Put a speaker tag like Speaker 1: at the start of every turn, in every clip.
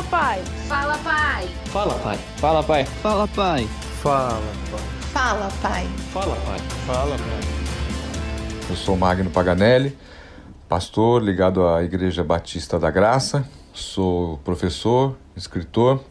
Speaker 1: Fala, pai.
Speaker 2: Fala, pai.
Speaker 3: Fala, pai. Fala, pai.
Speaker 4: Fala, pai.
Speaker 5: Fala, pai.
Speaker 6: Fala, pai.
Speaker 3: Fala, pai.
Speaker 5: Fala, pai.
Speaker 7: Eu sou Magno Paganelli, pastor ligado à Igreja Batista da Graça, sou professor, escritor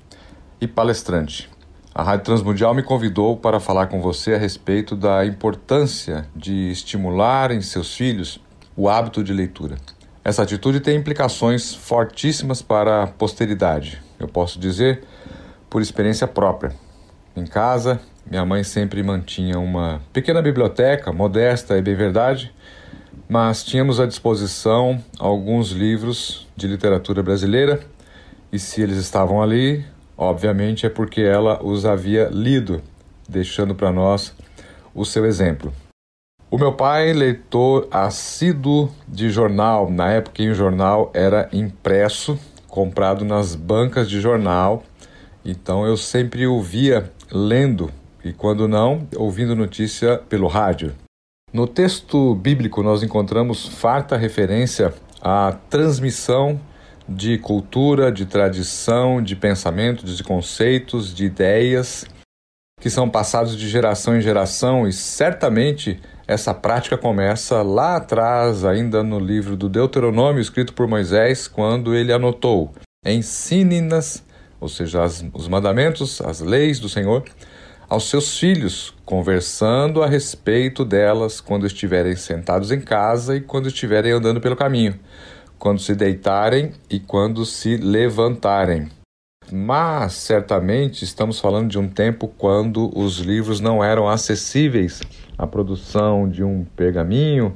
Speaker 7: e palestrante. A Rádio Transmundial me convidou para falar com você a respeito da importância de estimular em seus filhos o hábito de leitura. Essa atitude tem implicações fortíssimas para a posteridade. Eu posso dizer por experiência própria. Em casa, minha mãe sempre mantinha uma pequena biblioteca, modesta e bem verdade, mas tínhamos à disposição alguns livros de literatura brasileira e se eles estavam ali, obviamente é porque ela os havia lido, deixando para nós o seu exemplo. O meu pai, leitor assíduo de jornal, na época em o jornal era impresso, comprado nas bancas de jornal, então eu sempre o via lendo e, quando não, ouvindo notícia pelo rádio. No texto bíblico, nós encontramos farta referência à transmissão de cultura, de tradição, de pensamentos, de conceitos, de ideias que são passados de geração em geração e certamente essa prática começa lá atrás, ainda no livro do Deuteronômio, escrito por Moisés, quando ele anotou: Ensine-nas, ou seja, as, os mandamentos, as leis do Senhor, aos seus filhos, conversando a respeito delas quando estiverem sentados em casa e quando estiverem andando pelo caminho, quando se deitarem e quando se levantarem. Mas certamente estamos falando de um tempo quando os livros não eram acessíveis a produção de um pergaminho,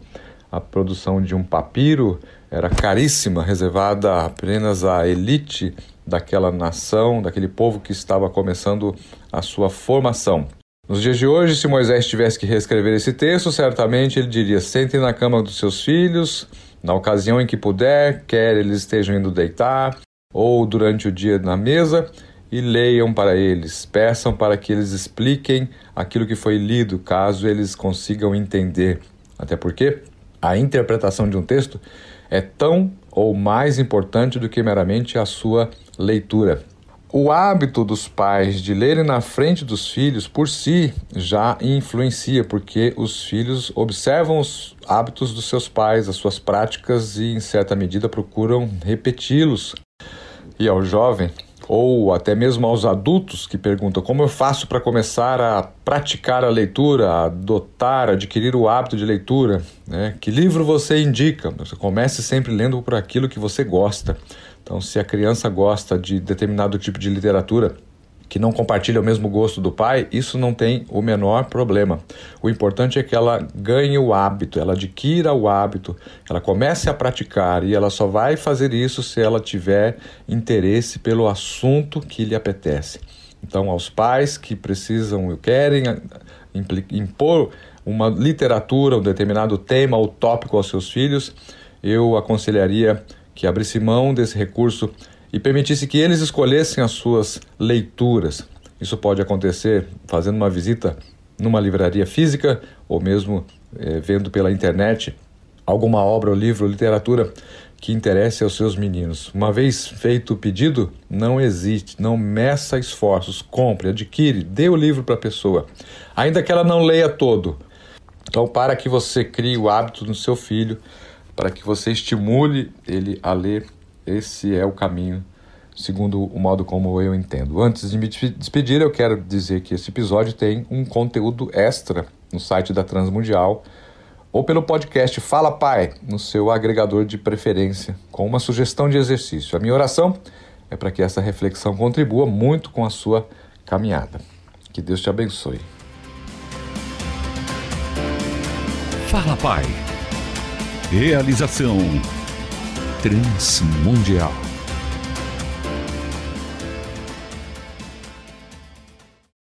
Speaker 7: a produção de um papiro era caríssima, reservada apenas à elite daquela nação, daquele povo que estava começando a sua formação. Nos dias de hoje, se Moisés tivesse que reescrever esse texto, certamente ele diria: sentem na cama dos seus filhos, na ocasião em que puder, quer eles estejam indo deitar, ou durante o dia na mesa, e leiam para eles, peçam para que eles expliquem aquilo que foi lido, caso eles consigam entender. Até porque a interpretação de um texto é tão ou mais importante do que meramente a sua leitura. O hábito dos pais de lerem na frente dos filhos por si já influencia, porque os filhos observam os hábitos dos seus pais, as suas práticas e, em certa medida, procuram repeti-los. E ao jovem, ou até mesmo aos adultos que perguntam como eu faço para começar a praticar a leitura, a adotar, adquirir o hábito de leitura, né? que livro você indica? Você comece sempre lendo por aquilo que você gosta. Então, se a criança gosta de determinado tipo de literatura, que não compartilha o mesmo gosto do pai, isso não tem o menor problema. O importante é que ela ganhe o hábito, ela adquira o hábito, ela comece a praticar e ela só vai fazer isso se ela tiver interesse pelo assunto que lhe apetece. Então, aos pais que precisam e querem impor uma literatura, um determinado tema ou tópico aos seus filhos, eu aconselharia que abrisse mão desse recurso e permitisse que eles escolhessem as suas leituras. Isso pode acontecer fazendo uma visita numa livraria física ou mesmo é, vendo pela internet alguma obra ou livro literatura que interesse aos seus meninos. Uma vez feito o pedido, não existe, não meça esforços, compre, adquire, dê o livro para a pessoa, ainda que ela não leia todo. Então, para que você crie o hábito no seu filho, para que você estimule ele a ler esse é o caminho, segundo o modo como eu entendo. Antes de me despedir, eu quero dizer que esse episódio tem um conteúdo extra no site da Transmundial ou pelo podcast Fala Pai, no seu agregador de preferência, com uma sugestão de exercício. A minha oração é para que essa reflexão contribua muito com a sua caminhada. Que Deus te abençoe.
Speaker 8: Fala Pai. Realização Transmundial.